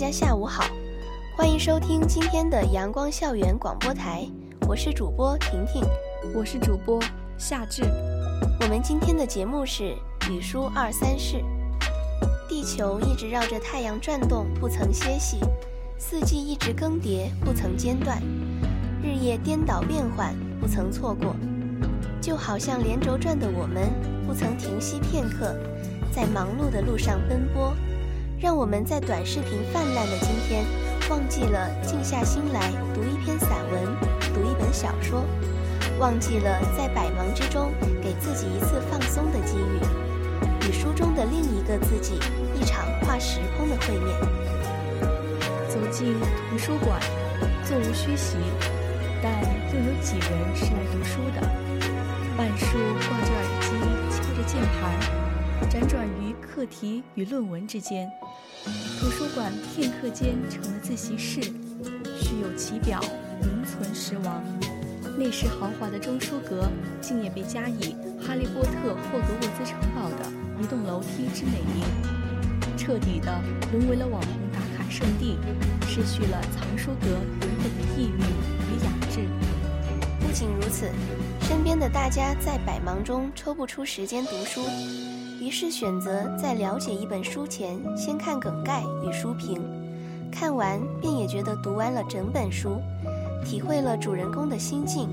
家下午好，欢迎收听今天的阳光校园广播台，我是主播婷婷，我是主播夏至。我们今天的节目是语书二三事。地球一直绕着太阳转动，不曾歇息；四季一直更迭，不曾间断；日夜颠倒变换，不曾错过。就好像连轴转的我们，不曾停息片刻，在忙碌的路上奔波。让我们在短视频泛滥的今天，忘记了静下心来读一篇散文，读一本小说，忘记了在百忙之中给自己一次放松的机遇，与书中的另一个自己一场跨时空的会面。走进图书馆，座无虚席，但又有几人是来读书的？半数挂着耳机，敲着键盘，辗转于课题与论文之间。图书馆片刻间成了自习室，虚有其表，名存实亡。那时豪华的中书阁，竟也被加以《哈利波特》霍格沃兹城堡的一栋楼梯之美名，彻底的沦为了网红打卡圣地，失去了藏书阁原本的意蕴与雅致。不仅如此，身边的大家在百忙中抽不出时间读书。于是选择在了解一本书前，先看梗概与书评，看完便也觉得读完了整本书，体会了主人公的心境，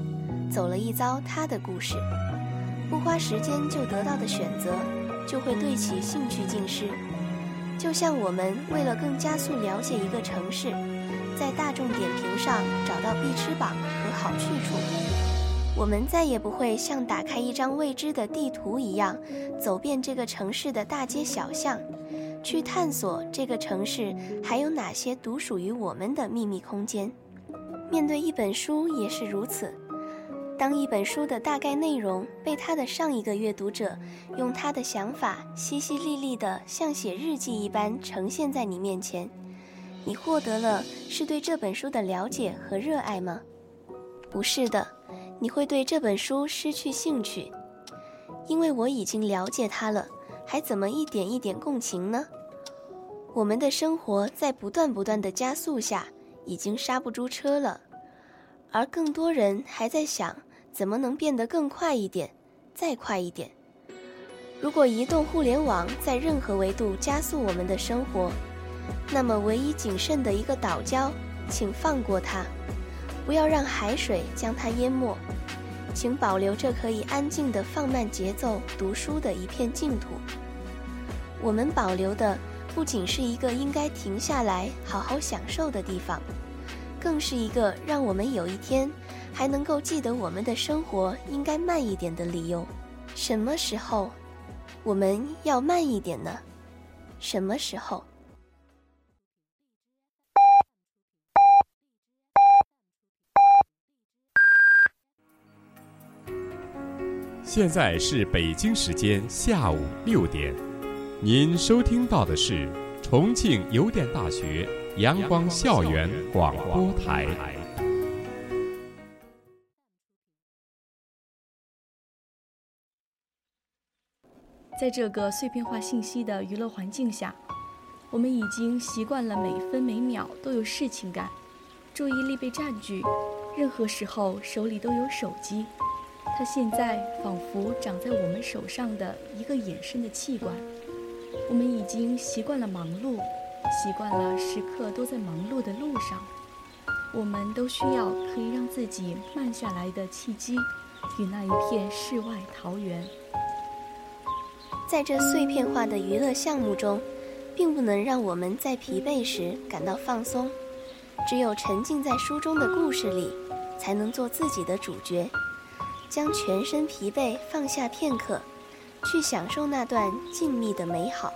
走了一遭他的故事，不花时间就得到的选择，就会对其兴趣尽失。就像我们为了更加速了解一个城市，在大众点评上找到必吃榜和好去处。我们再也不会像打开一张未知的地图一样，走遍这个城市的大街小巷，去探索这个城市还有哪些独属于我们的秘密空间。面对一本书也是如此，当一本书的大概内容被他的上一个阅读者用他的想法淅淅沥沥的像写日记一般呈现在你面前，你获得了是对这本书的了解和热爱吗？不是的。你会对这本书失去兴趣，因为我已经了解它了，还怎么一点一点共情呢？我们的生活在不断不断的加速下，已经刹不住车了，而更多人还在想怎么能变得更快一点，再快一点。如果移动互联网在任何维度加速我们的生活，那么唯一谨慎的一个岛礁，请放过它。不要让海水将它淹没，请保留这可以安静的放慢节奏读书的一片净土。我们保留的不仅是一个应该停下来好好享受的地方，更是一个让我们有一天还能够记得我们的生活应该慢一点的理由。什么时候我们要慢一点呢？什么时候？现在是北京时间下午六点，您收听到的是重庆邮电大学阳光校园广播台。在这个碎片化信息的娱乐环境下，我们已经习惯了每分每秒都有事情干，注意力被占据，任何时候手里都有手机。它现在仿佛长在我们手上的一个衍生的器官。我们已经习惯了忙碌，习惯了时刻都在忙碌的路上。我们都需要可以让自己慢下来的契机，与那一片世外桃源。在这碎片化的娱乐项目中，并不能让我们在疲惫时感到放松。只有沉浸在书中的故事里，才能做自己的主角。将全身疲惫放下片刻，去享受那段静谧的美好。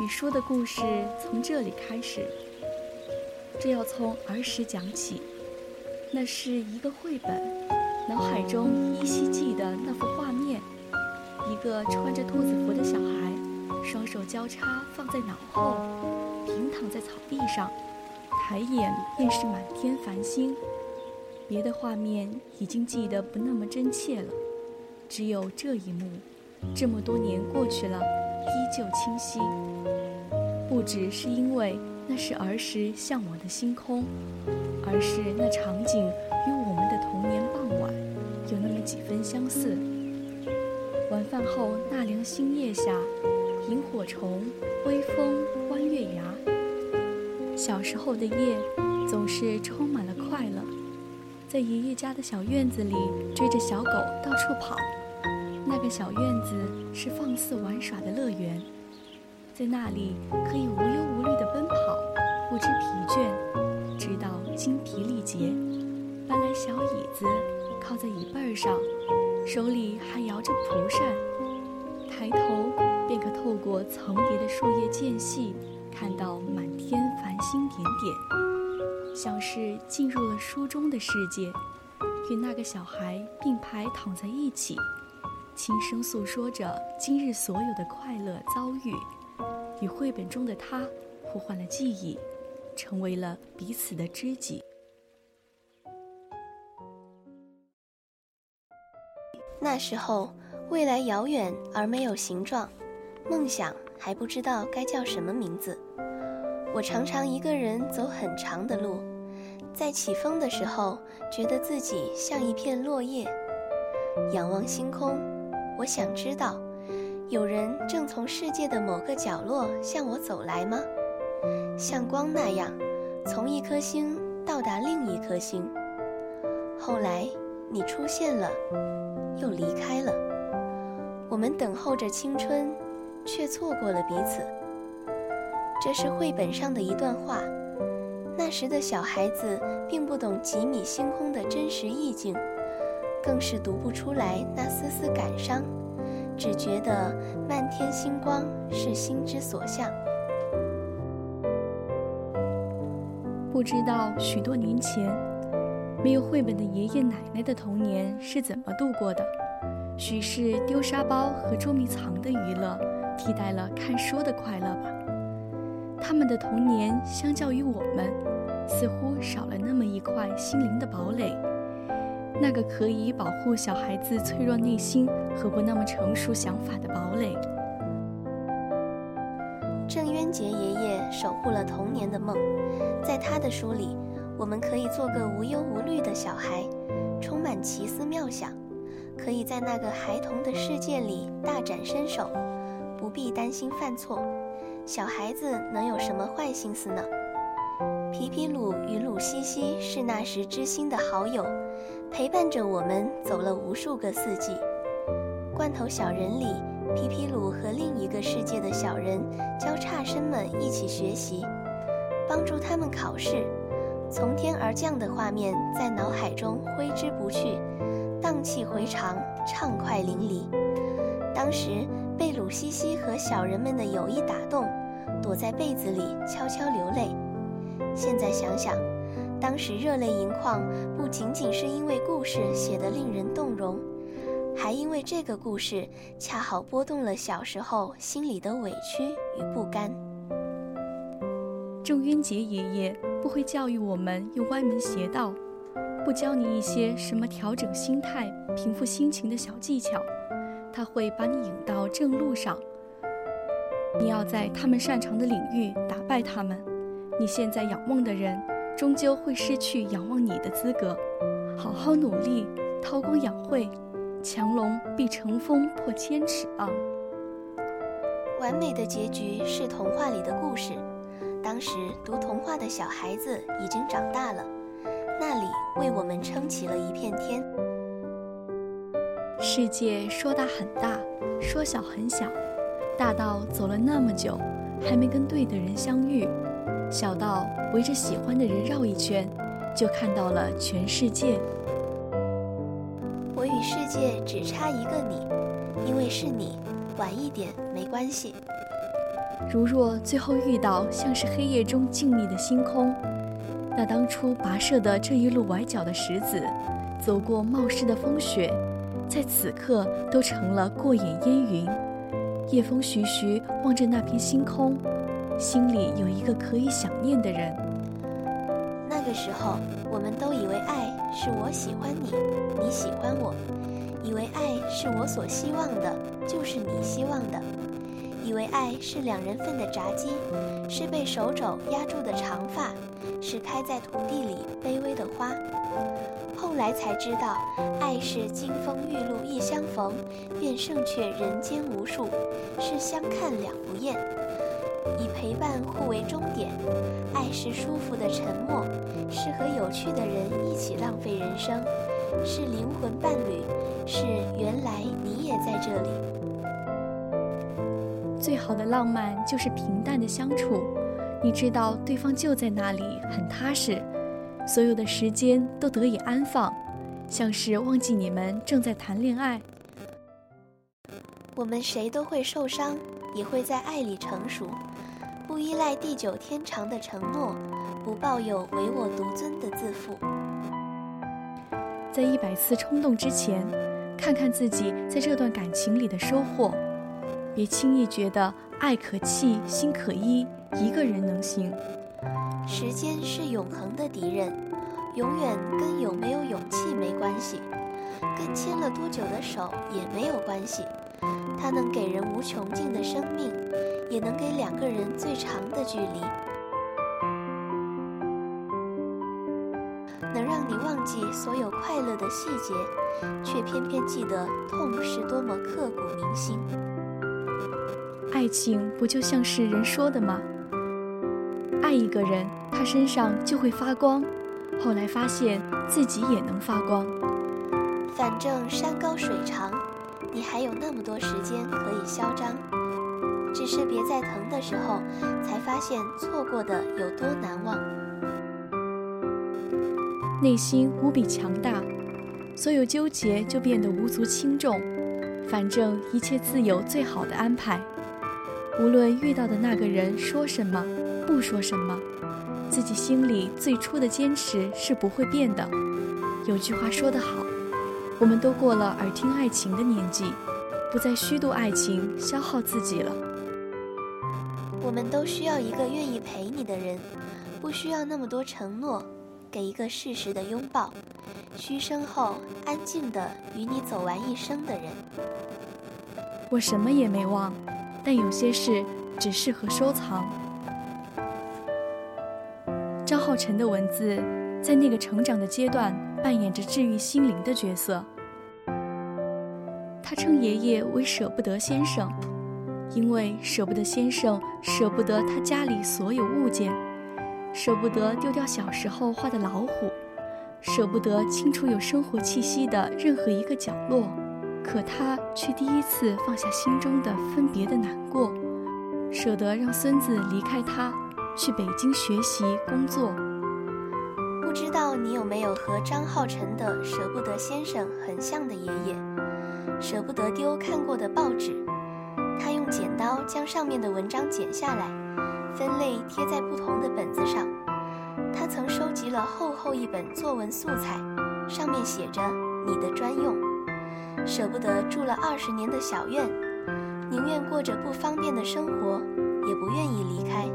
你说的故事从这里开始，这要从儿时讲起。那是一个绘本，脑海中依稀记得那幅画面：一个穿着兔子服的小孩，双手交叉放在脑后，平躺在草地上，抬眼便是满天繁星。别的画面已经记得不那么真切了，只有这一幕，这么多年过去了，依旧清晰。不只是因为那是儿时向往的星空，而是那场景与我们的童年傍晚有那么几分相似。晚饭后纳凉星夜下，萤火虫、微风、弯月牙。小时候的夜，总是充满了。在爷爷家的小院子里，追着小狗到处跑。那个小院子是放肆玩耍的乐园，在那里可以无忧无虑地奔跑，不知疲倦，直到精疲力竭。搬来小椅子，靠在椅背上，手里还摇着蒲扇，抬头便可透过层叠的树叶间隙，看到满天繁星点点。像是进入了书中的世界，与那个小孩并排躺在一起，轻声诉说着今日所有的快乐遭遇，与绘本中的他互换了记忆，成为了彼此的知己。那时候，未来遥远而没有形状，梦想还不知道该叫什么名字。我常常一个人走很长的路。在起风的时候，觉得自己像一片落叶。仰望星空，我想知道，有人正从世界的某个角落向我走来吗？像光那样，从一颗星到达另一颗星。后来你出现了，又离开了。我们等候着青春，却错过了彼此。这是绘本上的一段话。那时的小孩子并不懂几米星空的真实意境，更是读不出来那丝丝感伤，只觉得漫天星光是心之所向。不知道许多年前，没有绘本的爷爷奶奶的童年是怎么度过的？许是丢沙包和捉迷藏的娱乐替代了看书的快乐吧。他们的童年相较于我们。似乎少了那么一块心灵的堡垒，那个可以保护小孩子脆弱内心和不那么成熟想法的堡垒。郑渊洁爷爷守护了童年的梦，在他的书里，我们可以做个无忧无虑的小孩，充满奇思妙想，可以在那个孩童的世界里大展身手，不必担心犯错。小孩子能有什么坏心思呢？皮皮鲁与鲁西西是那时知心的好友，陪伴着我们走了无数个四季。罐头小人里，皮皮鲁和另一个世界的小人教差生们一起学习，帮助他们考试。从天而降的画面在脑海中挥之不去，荡气回肠，畅快淋漓。当时被鲁西西和小人们的友谊打动，躲在被子里悄悄流泪。现在想想，当时热泪盈眶，不仅仅是因为故事写得令人动容，还因为这个故事恰好拨动了小时候心里的委屈与不甘。郑渊洁爷爷不会教育我们用歪门邪道，不教你一些什么调整心态、平复心情的小技巧，他会把你引到正路上。你要在他们擅长的领域打败他们。你现在仰望的人，终究会失去仰望你的资格。好好努力，韬光养晦，强龙必乘风破千尺啊！完美的结局是童话里的故事。当时读童话的小孩子已经长大了，那里为我们撑起了一片天。世界说大很大，说小很小，大到走了那么久，还没跟对的人相遇；小到围着喜欢的人绕一圈，就看到了全世界。我与世界只差一个你，因为是你。晚一点没关系。如若最后遇到像是黑夜中静谧的星空，那当初跋涉的这一路崴脚的石子，走过冒失的风雪，在此刻都成了过眼烟云。夜风徐徐，望着那片星空，心里有一个可以想念的人。那个时候，我们都以为爱是我喜欢你，你喜欢我。以为爱是我所希望的，就是你希望的；以为爱是两人份的炸鸡，是被手肘压住的长发，是开在土地里卑微的花。后来才知道，爱是金风玉露一相逢，便胜却人间无数；是相看两不厌，以陪伴互为终点。爱是舒服的沉默，是和有趣的人一起浪费人生。是灵魂伴侣，是原来你也在这里。最好的浪漫就是平淡的相处，你知道对方就在那里，很踏实，所有的时间都得以安放，像是忘记你们正在谈恋爱。我们谁都会受伤，也会在爱里成熟，不依赖地久天长的承诺，不抱有唯我独尊的自负。在一百次冲动之前，看看自己在这段感情里的收获，别轻易觉得爱可弃，心可依，一个人能行。时间是永恒的敌人，永远跟有没有勇气没关系，跟牵了多久的手也没有关系。它能给人无穷尽的生命，也能给两个人最长的距离。能让你忘记所有快乐的细节，却偏偏记得痛是多么刻骨铭心。爱情不就像是人说的吗？爱一个人，他身上就会发光，后来发现自己也能发光。反正山高水长，你还有那么多时间可以嚣张。只是别在疼的时候，才发现错过的有多难忘。内心无比强大，所有纠结就变得无足轻重。反正一切自有最好的安排。无论遇到的那个人说什么，不说什么，自己心里最初的坚持是不会变的。有句话说得好，我们都过了耳听爱情的年纪，不再虚度爱情，消耗自己了。我们都需要一个愿意陪你的人，不需要那么多承诺。给一个适时的拥抱，嘘声后安静的与你走完一生的人。我什么也没忘，但有些事只适合收藏。浩辰的文字，在那个成长的阶段扮演着治愈心灵的角色。他称爷爷为舍不得先生，因为舍不得先生，舍不得他家里所有物件。舍不得丢掉小时候画的老虎，舍不得清除有生活气息的任何一个角落，可他却第一次放下心中的分别的难过，舍得让孙子离开他，去北京学习工作。不知道你有没有和张浩晨的舍不得先生很像的爷爷，舍不得丢看过的报纸，他用剪刀将上面的文章剪下来。分类贴在不同的本子上，他曾收集了厚厚一本作文素材，上面写着“你的专用”。舍不得住了二十年的小院，宁愿过着不方便的生活，也不愿意离开。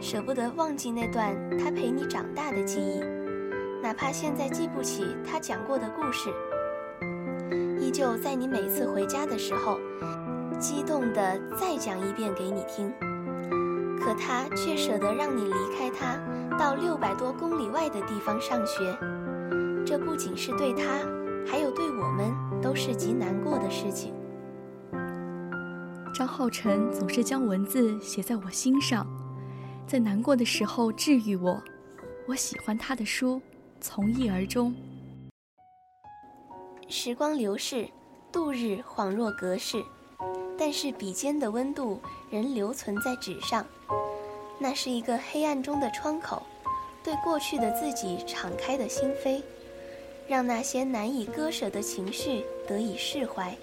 舍不得忘记那段他陪你长大的记忆，哪怕现在记不起他讲过的故事，依旧在你每次回家的时候，激动地再讲一遍给你听。可他却舍得让你离开他，到六百多公里外的地方上学，这不仅是对他，还有对我们都是极难过的事情。张浩辰总是将文字写在我心上，在难过的时候治愈我。我喜欢他的书，从一而终。时光流逝，度日恍若隔世，但是笔尖的温度仍留存在纸上。那是一个黑暗中的窗口，对过去的自己敞开的心扉，让那些难以割舍的情绪得以释怀。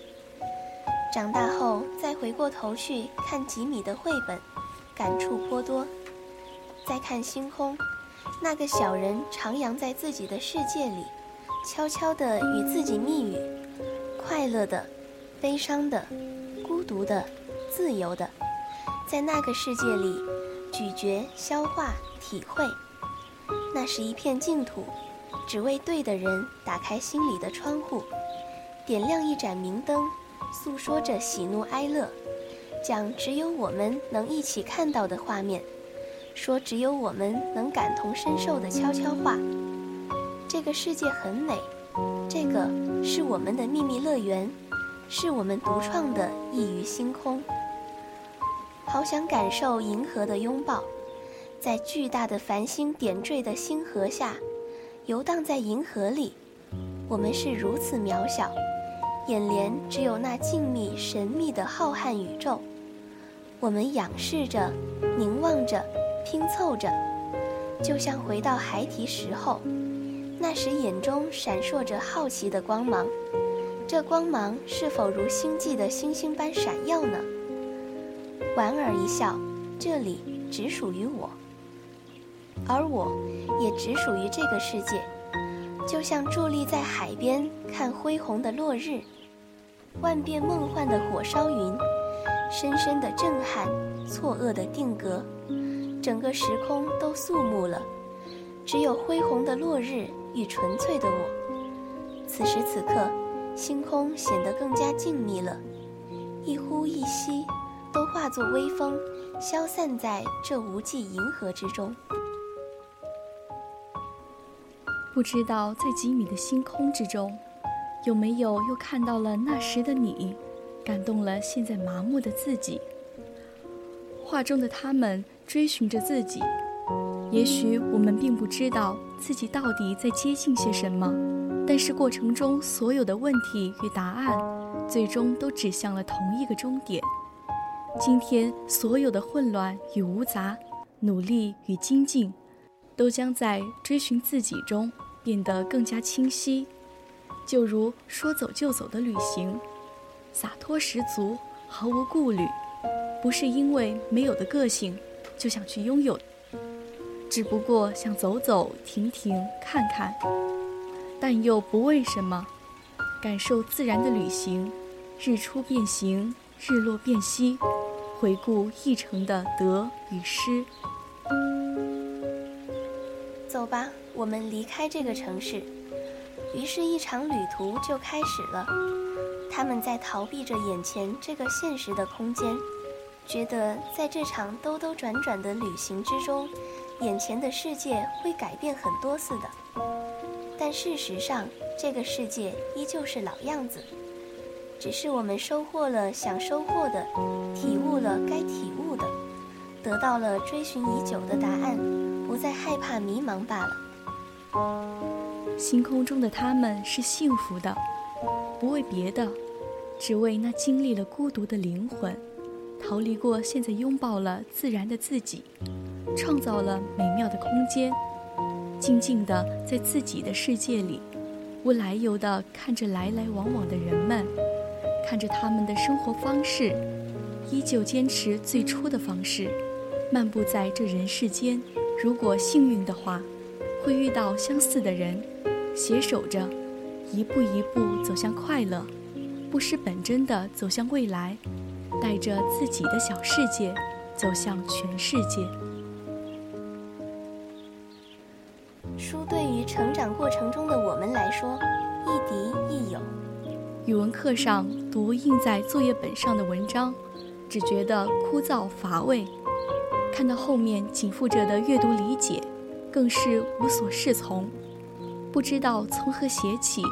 长大后再回过头去看吉米的绘本，感触颇多。再看星空，那个小人徜徉在自己的世界里，悄悄地与自己密语：快乐的、悲伤的、孤独的、自由的，在那个世界里。咀嚼、消化、体会，那是一片净土，只为对的人打开心里的窗户，点亮一盏明灯，诉说着喜怒哀乐，讲只有我们能一起看到的画面，说只有我们能感同身受的悄悄话。这个世界很美，这个是我们的秘密乐园，是我们独创的异域星空。好想感受银河的拥抱，在巨大的繁星点缀的星河下，游荡在银河里。我们是如此渺小，眼帘只有那静谧神秘的浩瀚宇宙。我们仰视着，凝望着，拼凑着，就像回到孩提时候，那时眼中闪烁着好奇的光芒。这光芒是否如星际的星星般闪耀呢？莞尔一笑，这里只属于我，而我也只属于这个世界。就像伫立在海边看恢宏的落日，万变梦幻的火烧云，深深的震撼，错愕的定格，整个时空都肃穆了，只有恢宏的落日与纯粹的我。此时此刻，星空显得更加静谧了，一呼一吸。都化作微风，消散在这无际银河之中。不知道在几米的星空之中，有没有又看到了那时的你，感动了现在麻木的自己。画中的他们追寻着自己，也许我们并不知道自己到底在接近些什么，但是过程中所有的问题与答案，最终都指向了同一个终点。今天所有的混乱与无杂，努力与精进，都将在追寻自己中变得更加清晰。就如说走就走的旅行，洒脱十足，毫无顾虑，不是因为没有的个性就想去拥有，只不过想走走停停看看，但又不为什么，感受自然的旅行，日出变形，日落变息。回顾一程的得与失。走吧，我们离开这个城市。于是，一场旅途就开始了。他们在逃避着眼前这个现实的空间，觉得在这场兜兜转转的旅行之中，眼前的世界会改变很多似的。但事实上，这个世界依旧是老样子。只是我们收获了想收获的，体悟了该体悟的，得到了追寻已久的答案，不再害怕迷茫罢了。星空中的他们是幸福的，不为别的，只为那经历了孤独的灵魂，逃离过现在拥抱了自然的自己，创造了美妙的空间，静静地在自己的世界里，无来由的看着来来往往的人们。看着他们的生活方式，依旧坚持最初的方式，漫步在这人世间。如果幸运的话，会遇到相似的人，携手着，一步一步走向快乐，不失本真的走向未来，带着自己的小世界，走向全世界。书对于成长过程中的我们来说，亦敌亦友。语文课上读印在作业本上的文章，只觉得枯燥乏味；看到后面紧附着的阅读理解，更是无所适从。不知道从何写起，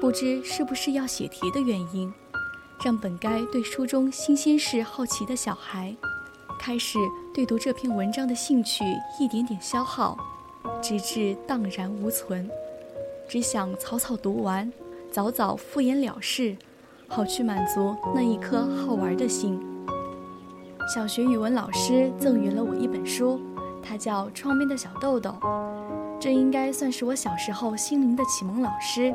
不知是不是要写题的原因，让本该对书中新鲜事好奇的小孩，开始对读这篇文章的兴趣一点点消耗，直至荡然无存，只想草草读完，早早敷衍了事，好去满足那一颗好玩的心。小学语文老师赠予了我一本书，它叫《窗边的小豆豆》，这应该算是我小时候心灵的启蒙老师。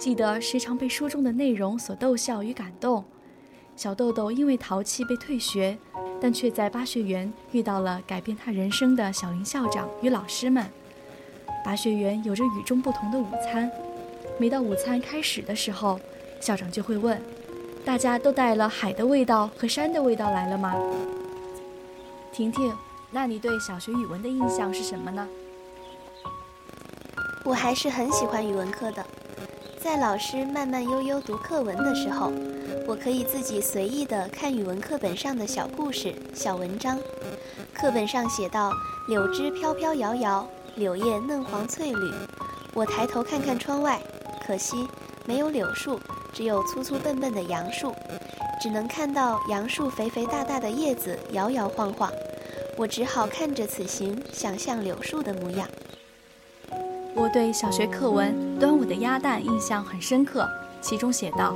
记得时常被书中的内容所逗笑与感动。小豆豆因为淘气被退学，但却在巴学园遇到了改变他人生的小林校长与老师们。巴学园有着与众不同的午餐，每到午餐开始的时候，校长就会问：“大家都带了海的味道和山的味道来了吗？”婷婷，那你对小学语文的印象是什么呢？我还是很喜欢语文课的。在老师慢慢悠悠读课文的时候，我可以自己随意的看语文课本上的小故事、小文章。课本上写道：“柳枝飘飘摇摇，柳叶嫩黄翠绿。”我抬头看看窗外，可惜没有柳树，只有粗粗笨笨的杨树，只能看到杨树肥肥大大的叶子摇摇晃晃。我只好看着此行，想象柳树的模样。我对小学课文《端午的鸭蛋》印象很深刻，其中写道：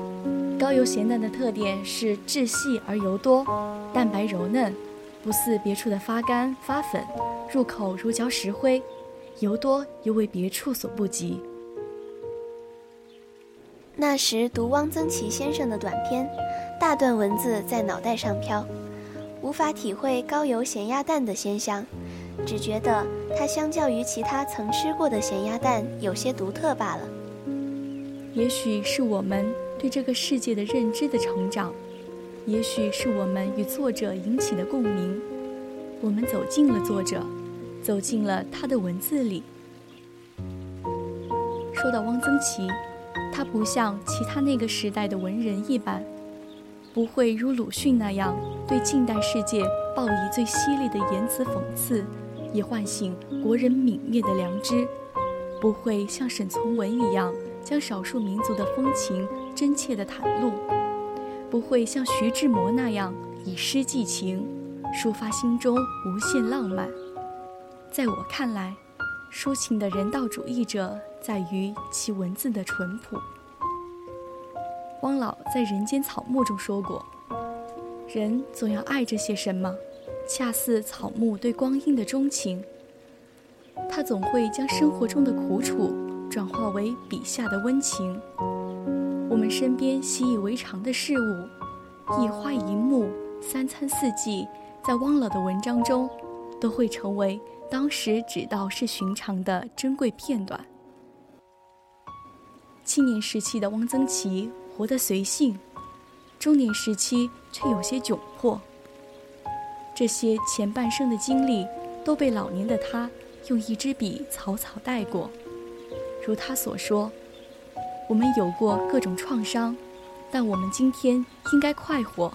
高邮咸蛋的特点是质细而油多，蛋白柔嫩，不似别处的发干发粉，入口如嚼石灰；油多又为别处所不及。那时读汪曾祺先生的短篇，大段文字在脑袋上飘，无法体会高邮咸鸭蛋的鲜香。只觉得它相较于其他曾吃过的咸鸭蛋有些独特罢了。也许是我们对这个世界的认知的成长，也许是我们与作者引起的共鸣，我们走进了作者，走进了他的文字里。说到汪曾祺，他不像其他那个时代的文人一般，不会如鲁迅那样对近代世界报以最犀利的言辞讽刺。以唤醒国人泯灭的良知，不会像沈从文一样将少数民族的风情真切地袒露，不会像徐志摩那样以诗寄情，抒发心中无限浪漫。在我看来，抒情的人道主义者在于其文字的淳朴。汪老在《人间草木》中说过：“人总要爱着些什么。”恰似草木对光阴的钟情，他总会将生活中的苦楚转化为笔下的温情。我们身边习以为常的事物，一花一木、三餐四季，在汪老的文章中，都会成为当时只道是寻常的珍贵片段。青年时期的汪曾祺活得随性，中年时期却有些窘迫。这些前半生的经历都被老年的他用一支笔草草带过。如他所说：“我们有过各种创伤，但我们今天应该快活。”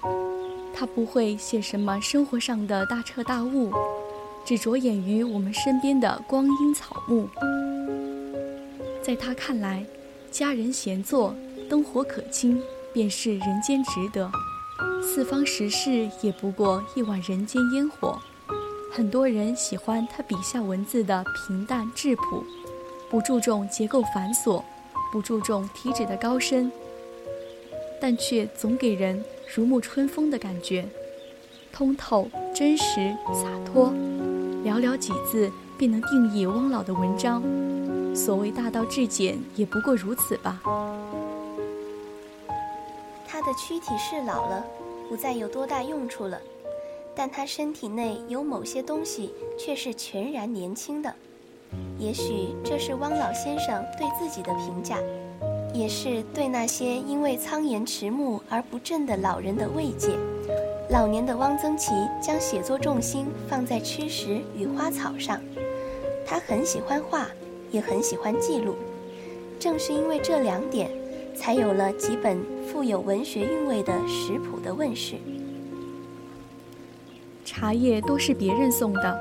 他不会写什么生活上的大彻大悟，只着眼于我们身边的光阴草木。在他看来，家人闲坐，灯火可亲，便是人间值得。四方时事也不过一碗人间烟火，很多人喜欢他笔下文字的平淡质朴，不注重结构繁琐，不注重体旨的高深，但却总给人如沐春风的感觉，通透、真实、洒脱，寥寥几字便能定义汪老的文章。所谓大道至简，也不过如此吧。他的躯体是老了。不再有多大用处了，但他身体内有某些东西却是全然年轻的。也许这是汪老先生对自己的评价，也是对那些因为苍颜迟暮而不振的老人的慰藉。老年的汪曾祺将写作重心放在吃食与花草上，他很喜欢画，也很喜欢记录。正是因为这两点。才有了几本富有文学韵味的食谱的问世。茶叶都是别人送的，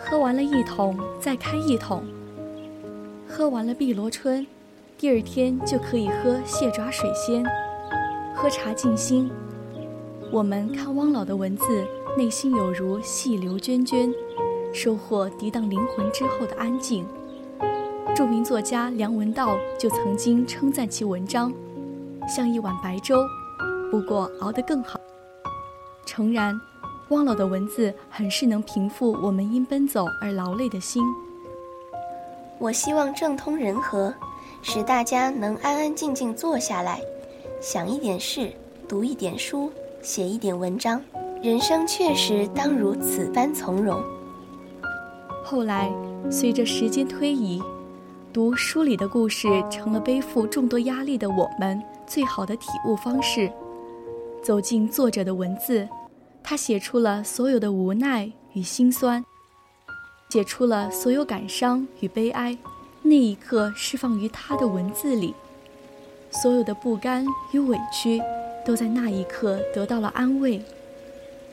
喝完了一桶再开一桶。喝完了碧螺春，第二天就可以喝蟹爪水仙，喝茶静心。我们看汪老的文字，内心有如细流涓涓，收获涤荡灵魂之后的安静。著名作家梁文道就曾经称赞其文章，像一碗白粥，不过熬得更好。诚然，汪老的文字很是能平复我们因奔走而劳累的心。我希望政通人和，使大家能安安静静坐下来，想一点事，读一点书，写一点文章。人生确实当如此般从容。后来，随着时间推移。读书里的故事成了背负众多压力的我们最好的体悟方式。走进作者的文字，他写出了所有的无奈与心酸，写出了所有感伤与悲哀。那一刻，释放于他的文字里，所有的不甘与委屈，都在那一刻得到了安慰。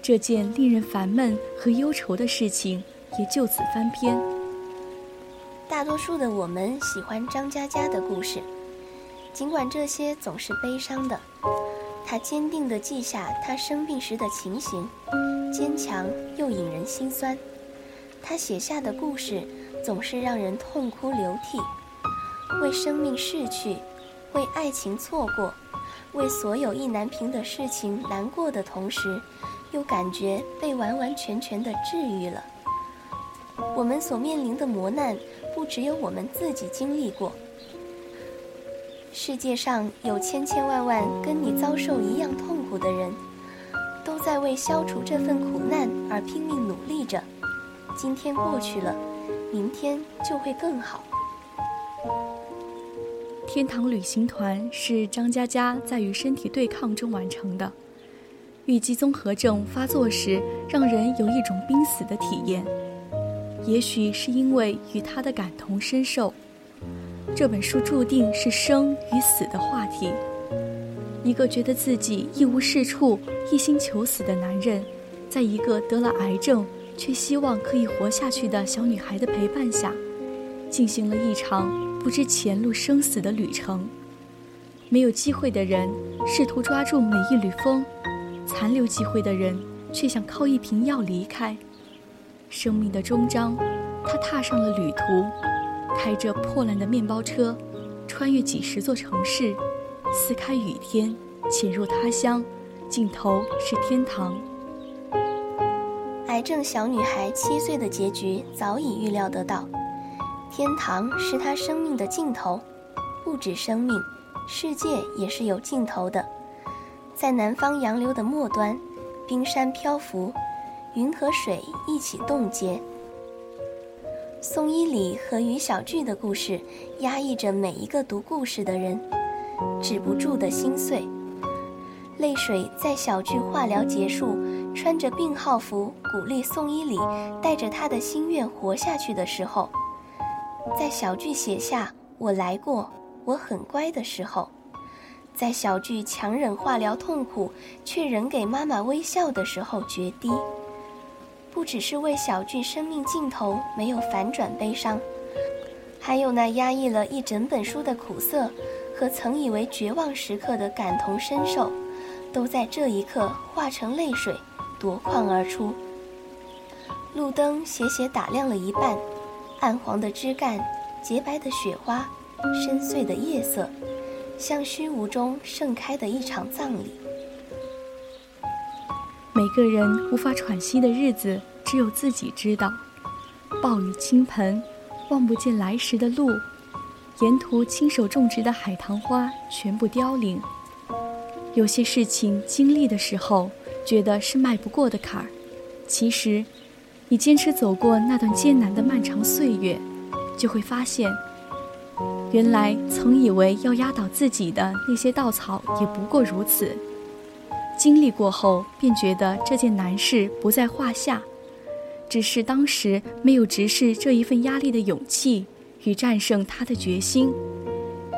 这件令人烦闷和忧愁的事情也就此翻篇。大多数的我们喜欢张嘉佳的故事，尽管这些总是悲伤的。他坚定地记下他生病时的情形，坚强又引人心酸。他写下的故事总是让人痛哭流涕，为生命逝去，为爱情错过，为所有意难平的事情难过的同时，又感觉被完完全全地治愈了。我们所面临的磨难。不只有我们自己经历过，世界上有千千万万跟你遭受一样痛苦的人，都在为消除这份苦难而拼命努力着。今天过去了，明天就会更好。天堂旅行团是张嘉佳在与身体对抗中完成的。郁积综合症发作时，让人有一种濒死的体验。也许是因为与他的感同身受，这本书注定是生与死的话题。一个觉得自己一无是处、一心求死的男人，在一个得了癌症却希望可以活下去的小女孩的陪伴下，进行了一场不知前路生死的旅程。没有机会的人试图抓住每一缕风，残留机会的人却想靠一瓶药离开。生命的终章，他踏上了旅途，开着破烂的面包车，穿越几十座城市，撕开雨天，潜入他乡，尽头是天堂。癌症小女孩七岁的结局早已预料得到，天堂是她生命的尽头，不止生命，世界也是有尽头的。在南方洋流的末端，冰山漂浮。云和水一起冻结。宋伊礼和于小巨的故事，压抑着每一个读故事的人，止不住的心碎。泪水在小巨化疗结束，穿着病号服，鼓励宋伊礼带着他的心愿活下去的时候，在小巨写下“我来过，我很乖”的时候，在小巨强忍化疗痛苦，却仍给妈妈微笑的时候，决堤。只是为小俊生命尽头没有反转悲伤，还有那压抑了一整本书的苦涩，和曾以为绝望时刻的感同身受，都在这一刻化成泪水夺眶而出。路灯斜斜打亮了一半，暗黄的枝干，洁白的雪花，深邃的夜色，像虚无中盛开的一场葬礼。每个人无法喘息的日子，只有自己知道。暴雨倾盆，望不见来时的路，沿途亲手种植的海棠花全部凋零。有些事情经历的时候，觉得是迈不过的坎儿，其实，你坚持走过那段艰难的漫长岁月，就会发现，原来曾以为要压倒自己的那些稻草，也不过如此。经历过后，便觉得这件难事不在话下，只是当时没有直视这一份压力的勇气与战胜它的决心。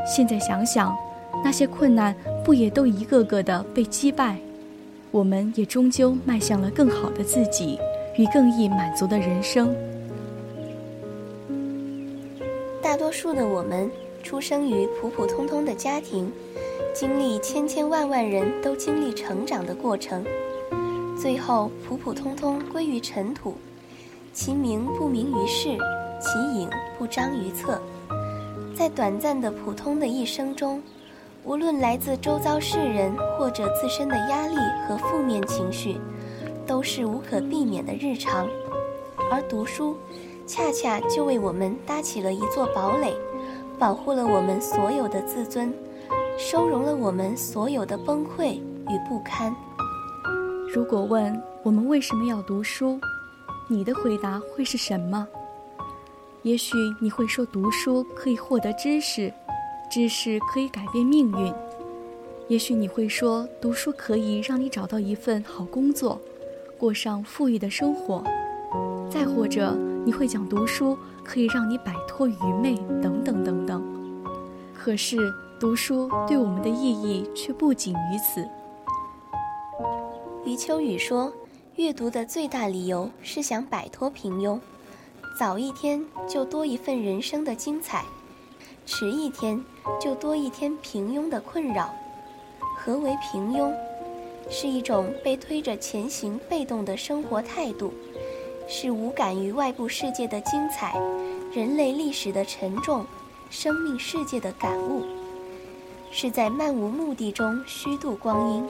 现在想想，那些困难不也都一个个的被击败？我们也终究迈向了更好的自己与更易满足的人生。大多数的我们，出生于普普通通的家庭，经历千千万万人都经历成长的过程，最后普普通通归于尘土，其名不名于世，其影不彰于侧。在短暂的普通的一生中，无论来自周遭世人或者自身的压力和负面情绪，都是无可避免的日常，而读书。恰恰就为我们搭起了一座堡垒，保护了我们所有的自尊，收容了我们所有的崩溃与不堪。如果问我们为什么要读书，你的回答会是什么？也许你会说，读书可以获得知识，知识可以改变命运；也许你会说，读书可以让你找到一份好工作，过上富裕的生活；再或者，你会讲读书可以让你摆脱愚昧，等等等等。可是读书对我们的意义却不仅于此。余秋雨说：“阅读的最大理由是想摆脱平庸，早一天就多一份人生的精彩，迟一天就多一天平庸的困扰。何为平庸？是一种被推着前行、被动的生活态度。”是无感于外部世界的精彩，人类历史的沉重，生命世界的感悟。是在漫无目的中虚度光阴，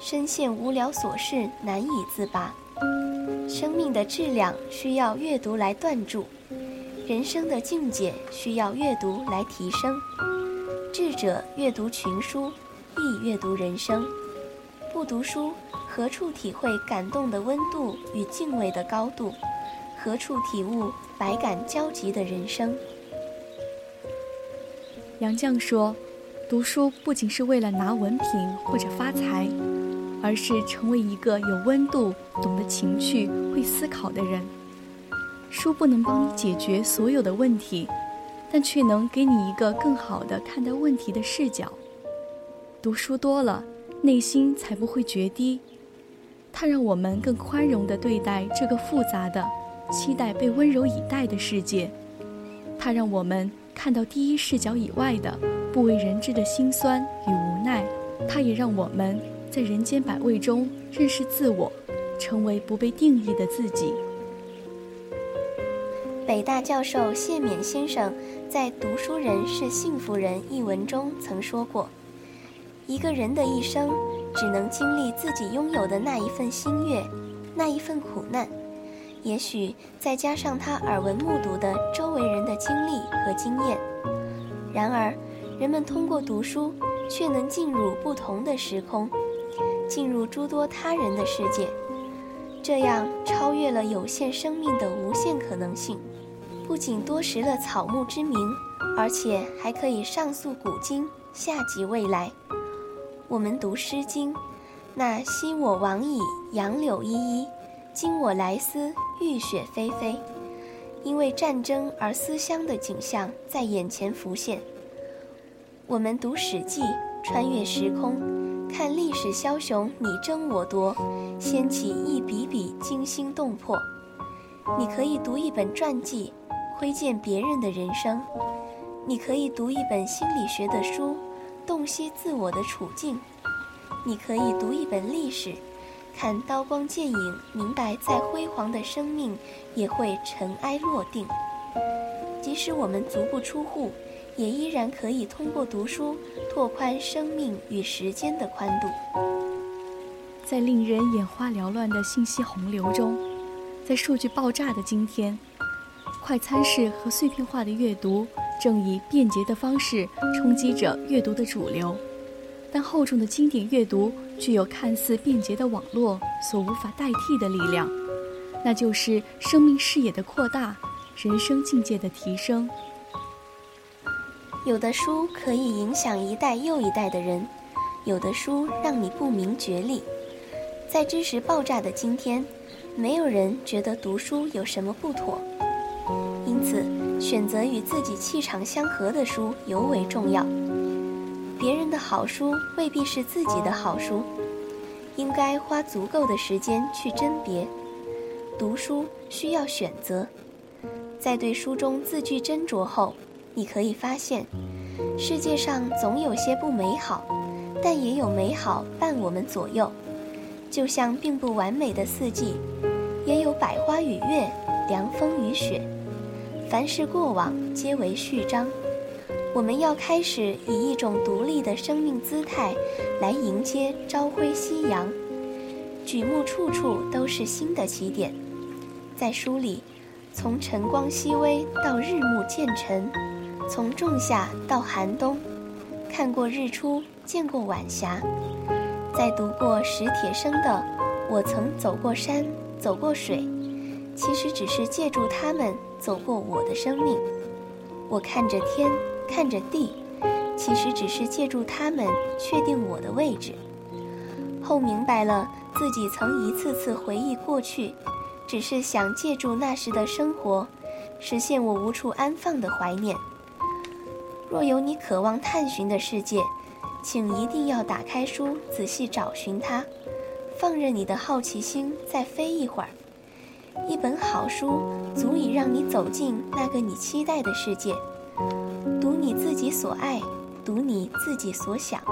深陷无聊琐事难以自拔。生命的质量需要阅读来锻铸，人生的境界需要阅读来提升。智者阅读群书，亦阅读人生。不读书。何处体会感动的温度与敬畏的高度？何处体悟百感交集的人生？杨绛说：“读书不仅是为了拿文凭或者发财，而是成为一个有温度、懂得情趣、会思考的人。书不能帮你解决所有的问题，但却能给你一个更好的看待问题的视角。读书多了，内心才不会决堤。”它让我们更宽容地对待这个复杂的、期待被温柔以待的世界。它让我们看到第一视角以外的不为人知的辛酸与无奈。它也让我们在人间百味中认识自我，成为不被定义的自己。北大教授谢冕先生在《读书人是幸福人》一文中曾说过：“一个人的一生。”只能经历自己拥有的那一份心悦，那一份苦难，也许再加上他耳闻目睹的周围人的经历和经验。然而，人们通过读书，却能进入不同的时空，进入诸多他人的世界，这样超越了有限生命的无限可能性。不仅多识了草木之名，而且还可以上溯古今，下及未来。我们读《诗经》，那“昔我往矣，杨柳依依；今我来思，雨雪霏霏”，因为战争而思乡的景象在眼前浮现。我们读《史记》，穿越时空，看历史枭雄你争我夺，掀起一笔笔惊心动魄。你可以读一本传记，窥见别人的人生；你可以读一本心理学的书。洞悉自我的处境，你可以读一本历史，看刀光剑影，明白再辉煌的生命也会尘埃落定。即使我们足不出户，也依然可以通过读书拓宽生命与时间的宽度。在令人眼花缭乱的信息洪流中，在数据爆炸的今天，快餐式和碎片化的阅读。正以便捷的方式冲击着阅读的主流，但厚重的经典阅读具有看似便捷的网络所无法代替的力量，那就是生命视野的扩大，人生境界的提升。有的书可以影响一代又一代的人，有的书让你不明觉厉。在知识爆炸的今天，没有人觉得读书有什么不妥，因此。选择与自己气场相合的书尤为重要。别人的好书未必是自己的好书，应该花足够的时间去甄别。读书需要选择，在对书中字句斟酌后，你可以发现，世界上总有些不美好，但也有美好伴我们左右。就像并不完美的四季，也有百花与月，凉风与雪。凡是过往，皆为序章。我们要开始以一种独立的生命姿态，来迎接朝晖夕阳。举目处处都是新的起点。在书里，从晨光熹微到日暮渐沉，从仲夏到寒冬，看过日出，见过晚霞。在读过史铁生的“我曾走过山，走过水”，其实只是借助他们走过我的生命。我看着天，看着地，其实只是借助他们确定我的位置。后明白了自己曾一次次回忆过去，只是想借助那时的生活，实现我无处安放的怀念。若有你渴望探寻的世界。请一定要打开书，仔细找寻它，放任你的好奇心再飞一会儿。一本好书足以让你走进那个你期待的世界，读你自己所爱，读你自己所想。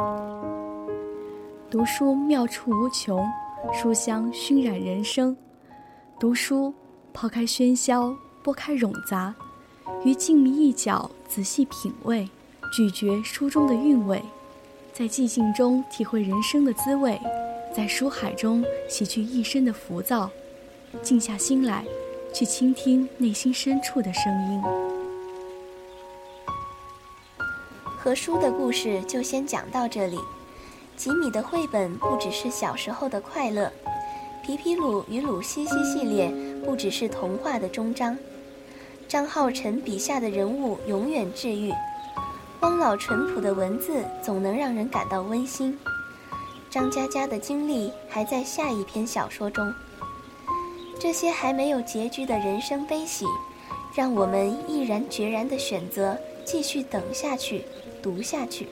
读书妙处无穷，书香熏染人生。读书，抛开喧嚣，拨开冗杂，于静谧一角仔细品味，咀嚼书中的韵味。在寂静中体会人生的滋味，在书海中洗去一身的浮躁，静下心来，去倾听内心深处的声音。和书的故事就先讲到这里。吉米的绘本不只是小时候的快乐，皮皮鲁与鲁西西系列不只是童话的终章，张浩晨笔下的人物永远治愈。汪老淳朴的文字总能让人感到温馨。张嘉佳的经历还在下一篇小说中。这些还没有结局的人生悲喜，让我们毅然决然地选择继续等下去，读下去。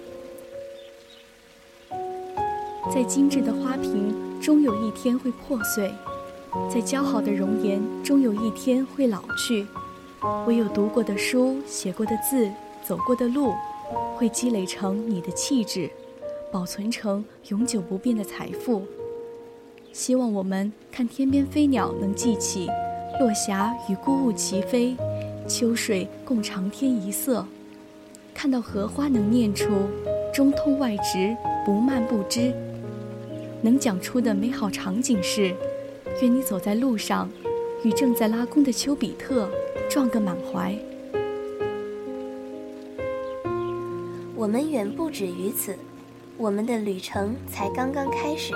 在精致的花瓶，终有一天会破碎；在姣好的容颜，终有一天会老去。唯有读过的书、写过的字、走过的路。会积累成你的气质，保存成永久不变的财富。希望我们看天边飞鸟能记起，落霞与孤鹜齐飞，秋水共长天一色。看到荷花能念出，中通外直，不蔓不枝。能讲出的美好场景是：愿你走在路上，与正在拉弓的丘比特撞个满怀。我们远不止于此，我们的旅程才刚刚开始。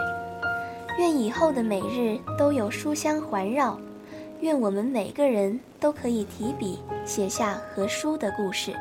愿以后的每日都有书香环绕，愿我们每个人都可以提笔写下和书的故事。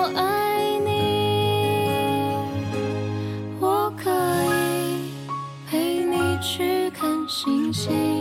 我爱你我可以陪你去看星星。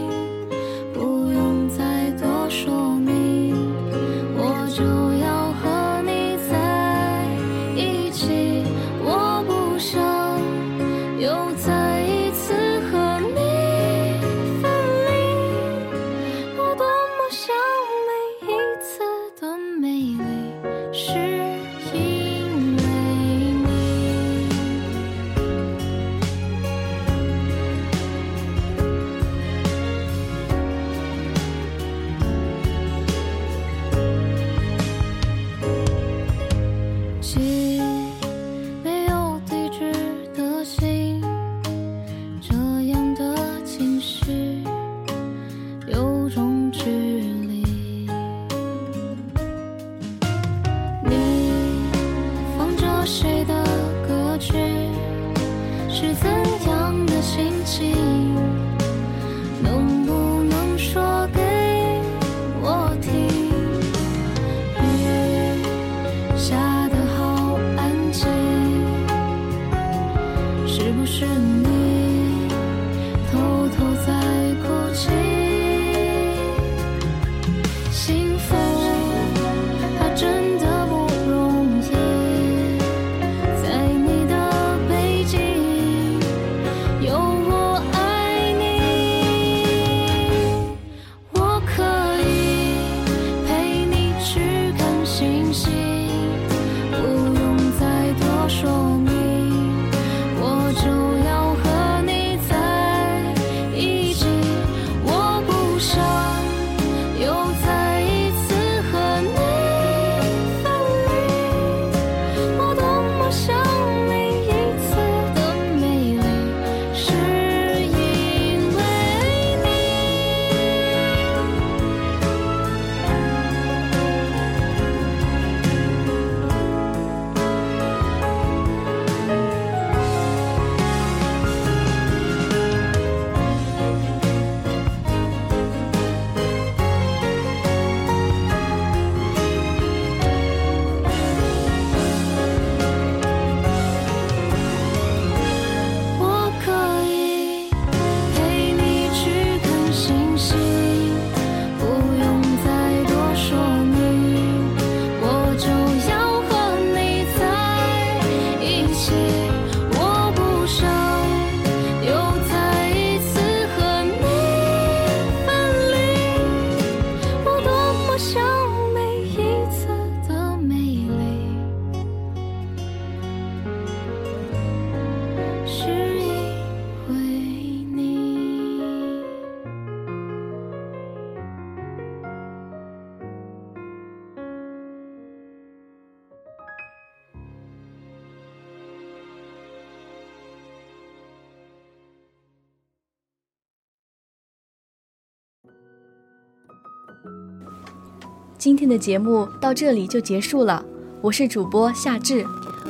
今天的节目到这里就结束了，我是主播夏至，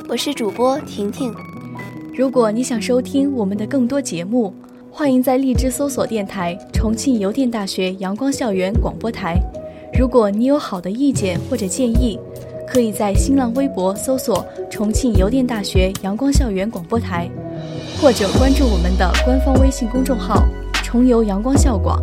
我是主播婷婷。如果你想收听我们的更多节目，欢迎在荔枝搜索电台“重庆邮电大学阳光校园广播台”。如果你有好的意见或者建议，可以在新浪微博搜索“重庆邮电大学阳光校园广播台”，或者关注我们的官方微信公众号“重游阳光校广”。